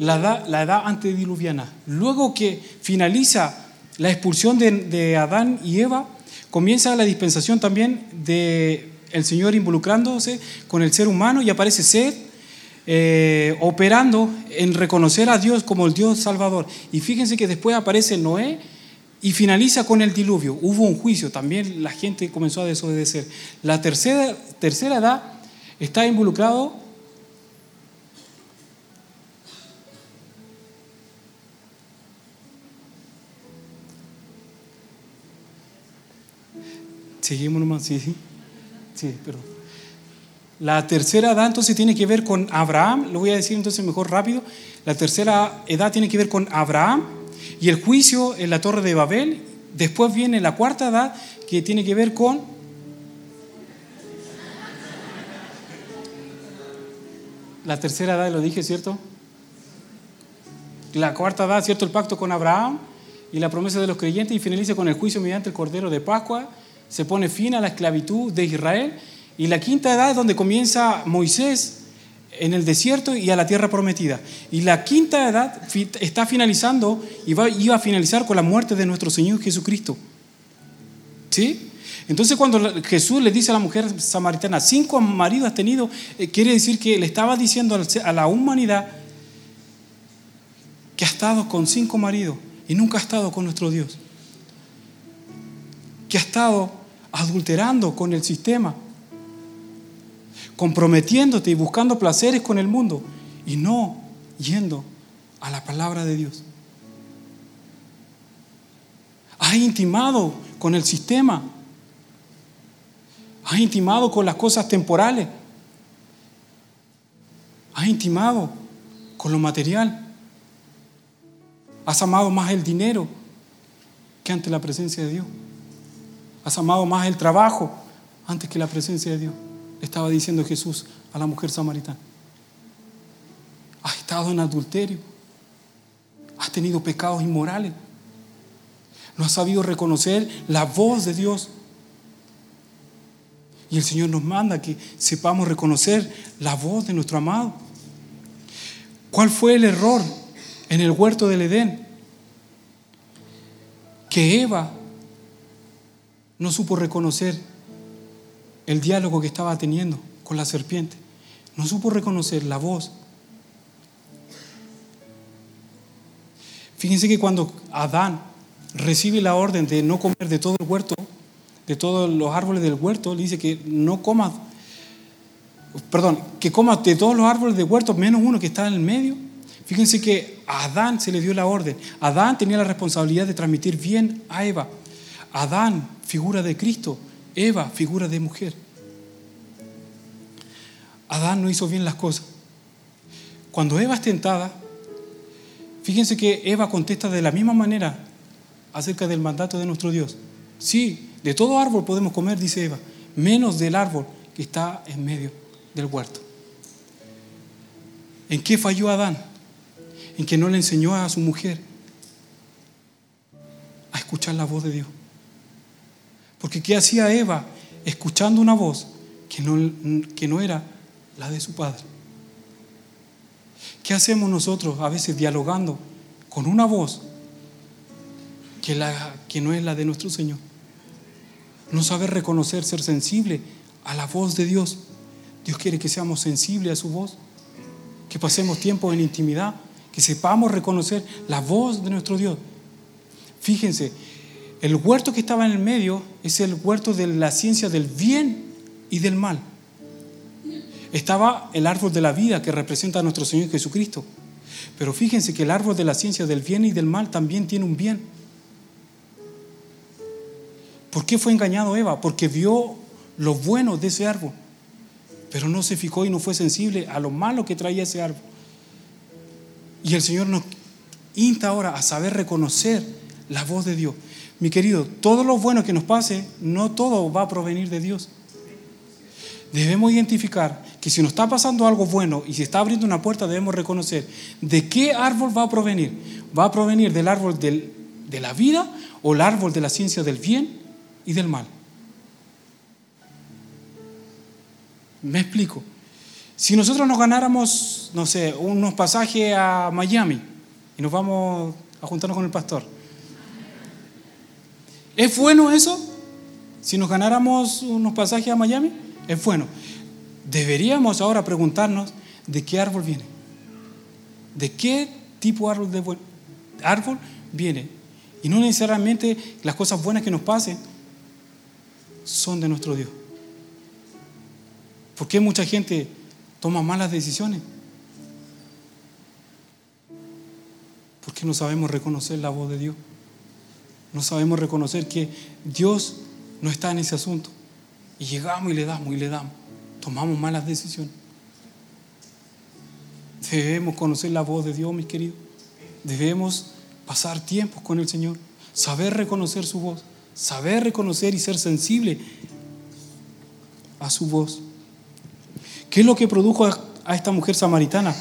la edad, antediluviana. Luego que finaliza la expulsión de, Adán y Eva, comienza la dispensación también del el Señor involucrándose con el ser humano y aparece Sed eh, operando en reconocer a Dios como el Dios Salvador. Y fíjense que después aparece Noé y finaliza con el diluvio. Hubo un juicio, también la gente comenzó a desobedecer. La tercera, tercera edad está involucrado Seguimos nomás, sí, sí. Sí. La tercera edad entonces tiene que ver con Abraham, lo voy a decir entonces mejor rápido. La tercera edad tiene que ver con Abraham y el juicio en la torre de Babel. Después viene la cuarta edad que tiene que ver con... La tercera edad, lo dije, ¿cierto? La cuarta edad, ¿cierto? El pacto con Abraham y la promesa de los creyentes y finaliza con el juicio mediante el Cordero de Pascua se pone fin a la esclavitud de Israel. Y la quinta edad es donde comienza Moisés en el desierto y a la tierra prometida. Y la quinta edad está finalizando y va, iba a finalizar con la muerte de nuestro Señor Jesucristo. ¿Sí? Entonces cuando Jesús le dice a la mujer samaritana, cinco maridos has tenido, eh, quiere decir que le estaba diciendo a la humanidad que ha estado con cinco maridos y nunca ha estado con nuestro Dios. Que ha estado adulterando con el sistema, comprometiéndote y buscando placeres con el mundo y no yendo a la palabra de Dios. Has intimado con el sistema. Has intimado con las cosas temporales. Has intimado con lo material. Has amado más el dinero que ante la presencia de Dios. Has amado más el trabajo antes que la presencia de Dios. estaba diciendo Jesús a la mujer samaritana. Has estado en adulterio. Has tenido pecados inmorales. No has sabido reconocer la voz de Dios. Y el Señor nos manda que sepamos reconocer la voz de nuestro amado. ¿Cuál fue el error en el huerto del Edén? Que Eva no supo reconocer el diálogo que estaba teniendo con la serpiente. No supo reconocer la voz. Fíjense que cuando Adán recibe la orden de no comer de todo el huerto, de todos los árboles del huerto, le dice que no comas, perdón, que comas de todos los árboles del huerto menos uno que está en el medio. Fíjense que a Adán se le dio la orden. Adán tenía la responsabilidad de transmitir bien a Eva. Adán, figura de Cristo. Eva, figura de mujer. Adán no hizo bien las cosas. Cuando Eva es tentada, fíjense que Eva contesta de la misma manera acerca del mandato de nuestro Dios. Sí, de todo árbol podemos comer, dice Eva, menos del árbol que está en medio del huerto. ¿En qué falló Adán? En que no le enseñó a su mujer a escuchar la voz de Dios. Porque ¿qué hacía Eva escuchando una voz que no, que no era la de su padre? ¿Qué hacemos nosotros a veces dialogando con una voz que, la, que no es la de nuestro Señor? No saber reconocer, ser sensible a la voz de Dios. Dios quiere que seamos sensibles a su voz, que pasemos tiempo en intimidad, que sepamos reconocer la voz de nuestro Dios. Fíjense, el huerto que estaba en el medio es el huerto de la ciencia del bien y del mal. Estaba el árbol de la vida que representa a nuestro Señor Jesucristo. Pero fíjense que el árbol de la ciencia del bien y del mal también tiene un bien. ¿Por qué fue engañado Eva? Porque vio lo bueno de ese árbol, pero no se fijó y no fue sensible a lo malo que traía ese árbol. Y el Señor nos insta ahora a saber reconocer la voz de Dios. Mi querido, todo lo bueno que nos pase, no todo va a provenir de Dios. Debemos identificar que si nos está pasando algo bueno y si está abriendo una puerta, debemos reconocer de qué árbol va a provenir. ¿Va a provenir del árbol de la vida o el árbol de la ciencia del bien y del mal. Me explico. Si nosotros nos ganáramos, no sé, unos pasajes a Miami y nos vamos a juntarnos con el pastor, ¿es bueno eso? Si nos ganáramos unos pasajes a Miami, es bueno. Deberíamos ahora preguntarnos de qué árbol viene. ¿De qué tipo de árbol, árbol viene? Y no necesariamente las cosas buenas que nos pasen son de nuestro Dios. ¿Por qué mucha gente toma malas decisiones? Porque no sabemos reconocer la voz de Dios. No sabemos reconocer que Dios no está en ese asunto. Y llegamos y le damos y le damos. Tomamos malas decisiones. Debemos conocer la voz de Dios, mis queridos. Debemos pasar tiempos con el Señor. Saber reconocer su voz. Saber reconocer y ser sensible a su voz. ¿Qué es lo que produjo a esta mujer samaritana?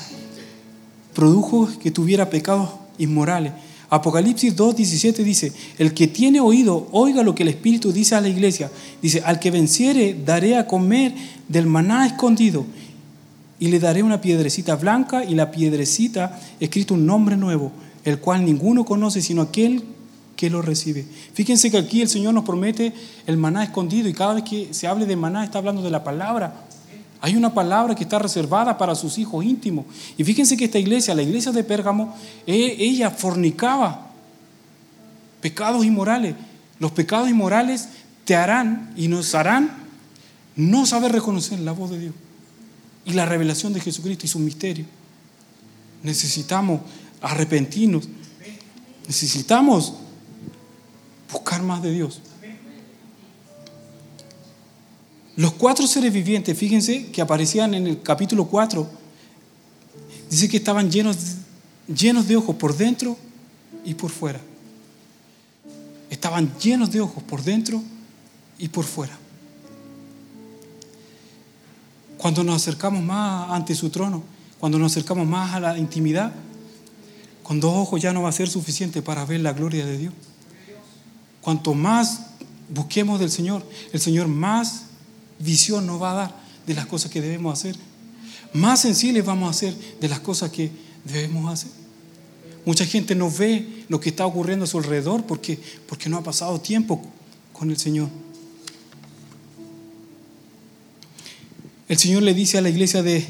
Produjo que tuviera pecados inmorales. Apocalipsis 2.17 dice, el que tiene oído, oiga lo que el Espíritu dice a la iglesia. Dice, al que venciere, daré a comer del maná escondido y le daré una piedrecita blanca y la piedrecita escrito un nombre nuevo, el cual ninguno conoce sino aquel que lo recibe. Fíjense que aquí el Señor nos promete el maná escondido y cada vez que se hable de maná está hablando de la palabra. Hay una palabra que está reservada para sus hijos íntimos. Y fíjense que esta iglesia, la iglesia de Pérgamo, e, ella fornicaba pecados inmorales. Los pecados inmorales te harán y nos harán no saber reconocer la voz de Dios y la revelación de Jesucristo y su misterio. Necesitamos arrepentirnos. Necesitamos buscar más de Dios. Los cuatro seres vivientes, fíjense que aparecían en el capítulo 4, dice que estaban llenos, llenos de ojos por dentro y por fuera. Estaban llenos de ojos por dentro y por fuera. Cuando nos acercamos más ante su trono, cuando nos acercamos más a la intimidad, con dos ojos ya no va a ser suficiente para ver la gloria de Dios. Cuanto más busquemos del Señor, el Señor más visión nos va a dar de las cosas que debemos hacer. Más sensibles vamos a ser de las cosas que debemos hacer. Mucha gente no ve lo que está ocurriendo a su alrededor porque, porque no ha pasado tiempo con el Señor. El Señor le dice a la iglesia de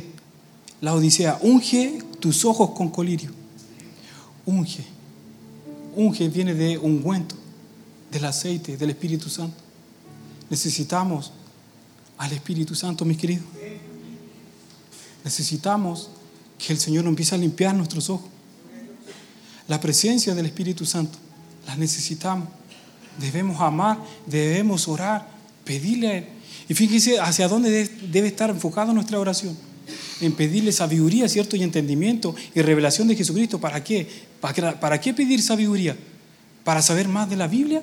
la Odisea, unge tus ojos con colirio. Unge. Unge viene de ungüento del aceite del Espíritu Santo. Necesitamos al Espíritu Santo, mis queridos. Necesitamos que el Señor empiece a limpiar nuestros ojos. La presencia del Espíritu Santo la necesitamos. Debemos amar, debemos orar, pedirle a Él. Y fíjense hacia dónde debe estar enfocada nuestra oración. En pedirle sabiduría, ¿cierto? Y entendimiento y revelación de Jesucristo. ¿Para qué? ¿Para, para qué pedir sabiduría? ¿Para saber más de la Biblia?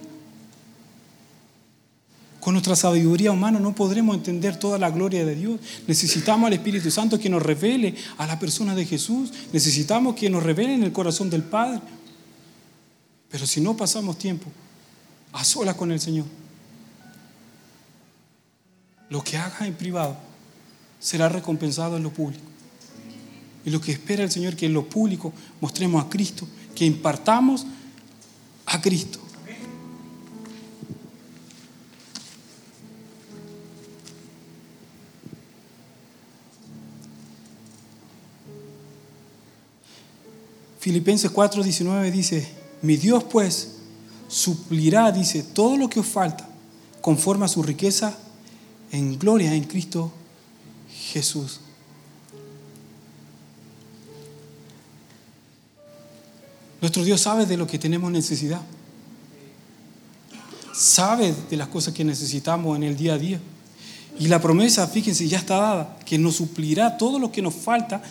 Con nuestra sabiduría humana no podremos entender toda la gloria de Dios. Necesitamos al Espíritu Santo que nos revele a la persona de Jesús. Necesitamos que nos revele en el corazón del Padre. Pero si no pasamos tiempo a solas con el Señor, lo que hagas en privado será recompensado en lo público. Y lo que espera el Señor que en lo público mostremos a Cristo, que impartamos a Cristo. Filipenses 4:19 dice, mi Dios pues suplirá, dice, todo lo que os falta conforme a su riqueza en gloria en Cristo Jesús. Nuestro Dios sabe de lo que tenemos necesidad. Sabe de las cosas que necesitamos en el día a día. Y la promesa, fíjense, ya está dada, que nos suplirá todo lo que nos falta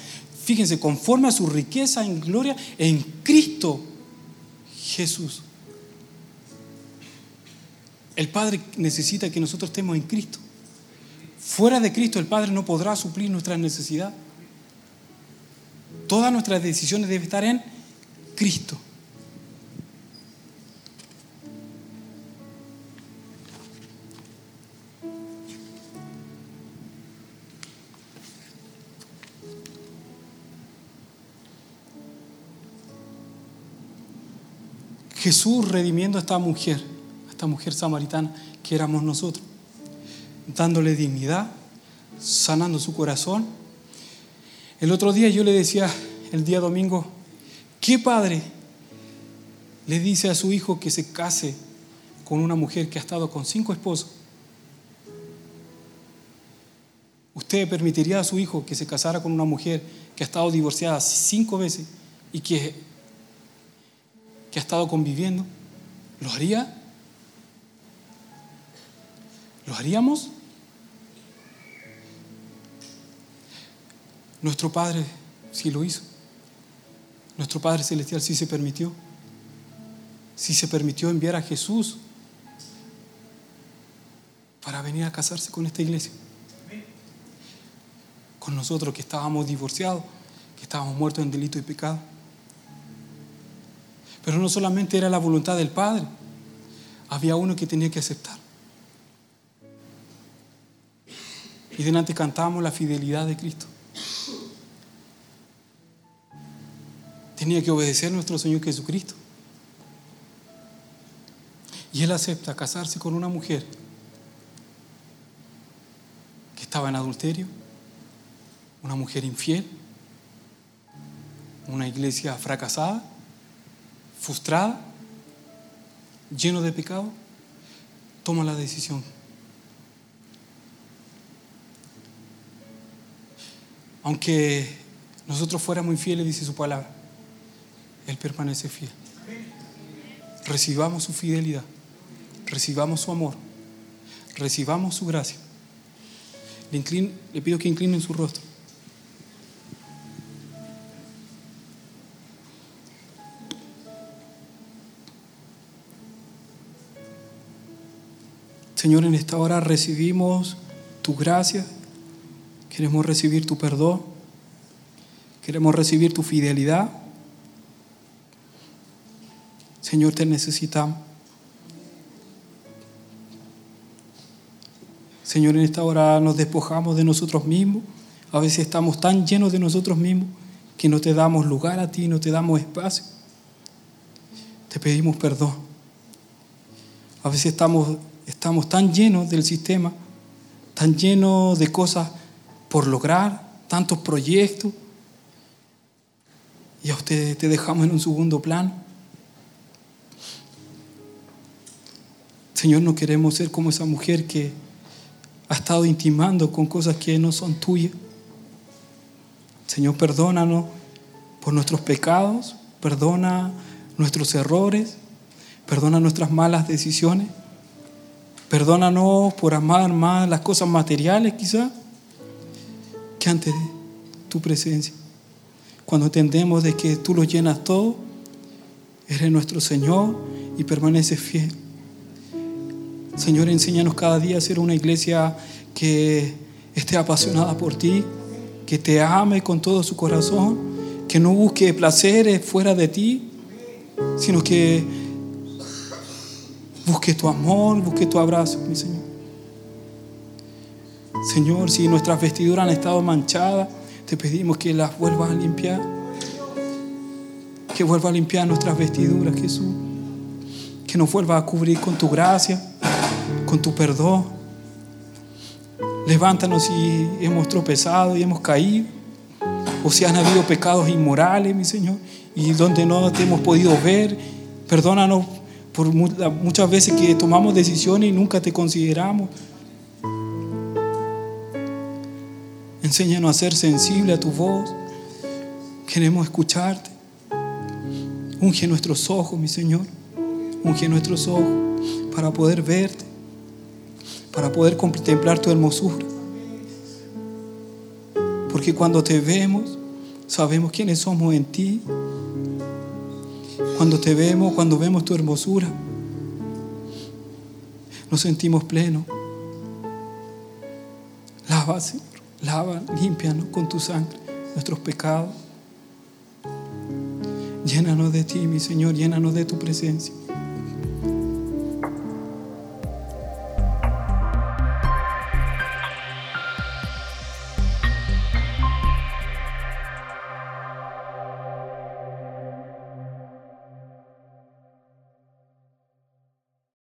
fíjense, conforme a su riqueza en gloria en Cristo Jesús. El Padre necesita que nosotros estemos en Cristo. Fuera de Cristo el Padre no podrá suplir nuestras necesidades. Todas nuestras decisiones deben estar en Cristo. Jesús redimiendo a esta mujer, a esta mujer samaritana que éramos nosotros, dándole dignidad, sanando su corazón. El otro día yo le decía, el día domingo, ¿qué padre le dice a su hijo que se case con una mujer que ha estado con cinco esposos? ¿Usted permitiría a su hijo que se casara con una mujer que ha estado divorciada cinco veces y que que ha estado conviviendo, ¿lo haría? ¿Lo haríamos? Nuestro Padre sí lo hizo. Nuestro Padre Celestial sí se permitió. Sí se permitió enviar a Jesús para venir a casarse con esta iglesia. Con nosotros que estábamos divorciados, que estábamos muertos en delito y pecado. Pero no solamente era la voluntad del Padre, había uno que tenía que aceptar. Y delante cantamos la fidelidad de Cristo. Tenía que obedecer a nuestro Señor Jesucristo. Y él acepta casarse con una mujer que estaba en adulterio, una mujer infiel, una iglesia fracasada frustrada, lleno de pecado, toma la decisión. Aunque nosotros fuéramos infieles, dice su palabra, Él permanece fiel. Recibamos su fidelidad, recibamos su amor, recibamos su gracia. Le, le pido que inclinen su rostro. Señor, en esta hora recibimos tu gracia, queremos recibir tu perdón, queremos recibir tu fidelidad. Señor, te necesitamos. Señor, en esta hora nos despojamos de nosotros mismos. A veces estamos tan llenos de nosotros mismos que no te damos lugar a ti, no te damos espacio. Te pedimos perdón. A veces estamos estamos tan llenos del sistema, tan llenos de cosas por lograr, tantos proyectos, y a ustedes te dejamos en un segundo plano. Señor, no queremos ser como esa mujer que ha estado intimando con cosas que no son tuyas. Señor, perdónanos por nuestros pecados, perdona nuestros errores, perdona nuestras malas decisiones, perdónanos por amar más las cosas materiales quizás que antes de tu presencia. Cuando entendemos de que tú lo llenas todo, eres nuestro Señor y permaneces fiel. Señor, enséñanos cada día a ser una iglesia que esté apasionada por ti, que te ame con todo su corazón, que no busque placeres fuera de ti, sino que busque tu amor, busque tu abrazo, mi Señor. Señor, si nuestras vestiduras han estado manchadas, te pedimos que las vuelvas a limpiar. Que vuelvas a limpiar nuestras vestiduras, Jesús. Que nos vuelvas a cubrir con tu gracia, con tu perdón. Levántanos si hemos tropezado y hemos caído. O si han habido pecados inmorales, mi Señor, y donde no te hemos podido ver. Perdónanos por muchas veces que tomamos decisiones y nunca te consideramos. Enséñanos a ser sensible a tu voz. Queremos escucharte. Unge nuestros ojos, mi Señor. Unge nuestros ojos para poder verte, para poder contemplar tu hermosura. Porque cuando te vemos, sabemos quiénes somos en ti. Cuando te vemos, cuando vemos tu hermosura, nos sentimos plenos. Lava, Señor, lava, límpianos con tu sangre nuestros pecados. Llénanos de ti, mi Señor, llénanos de tu presencia.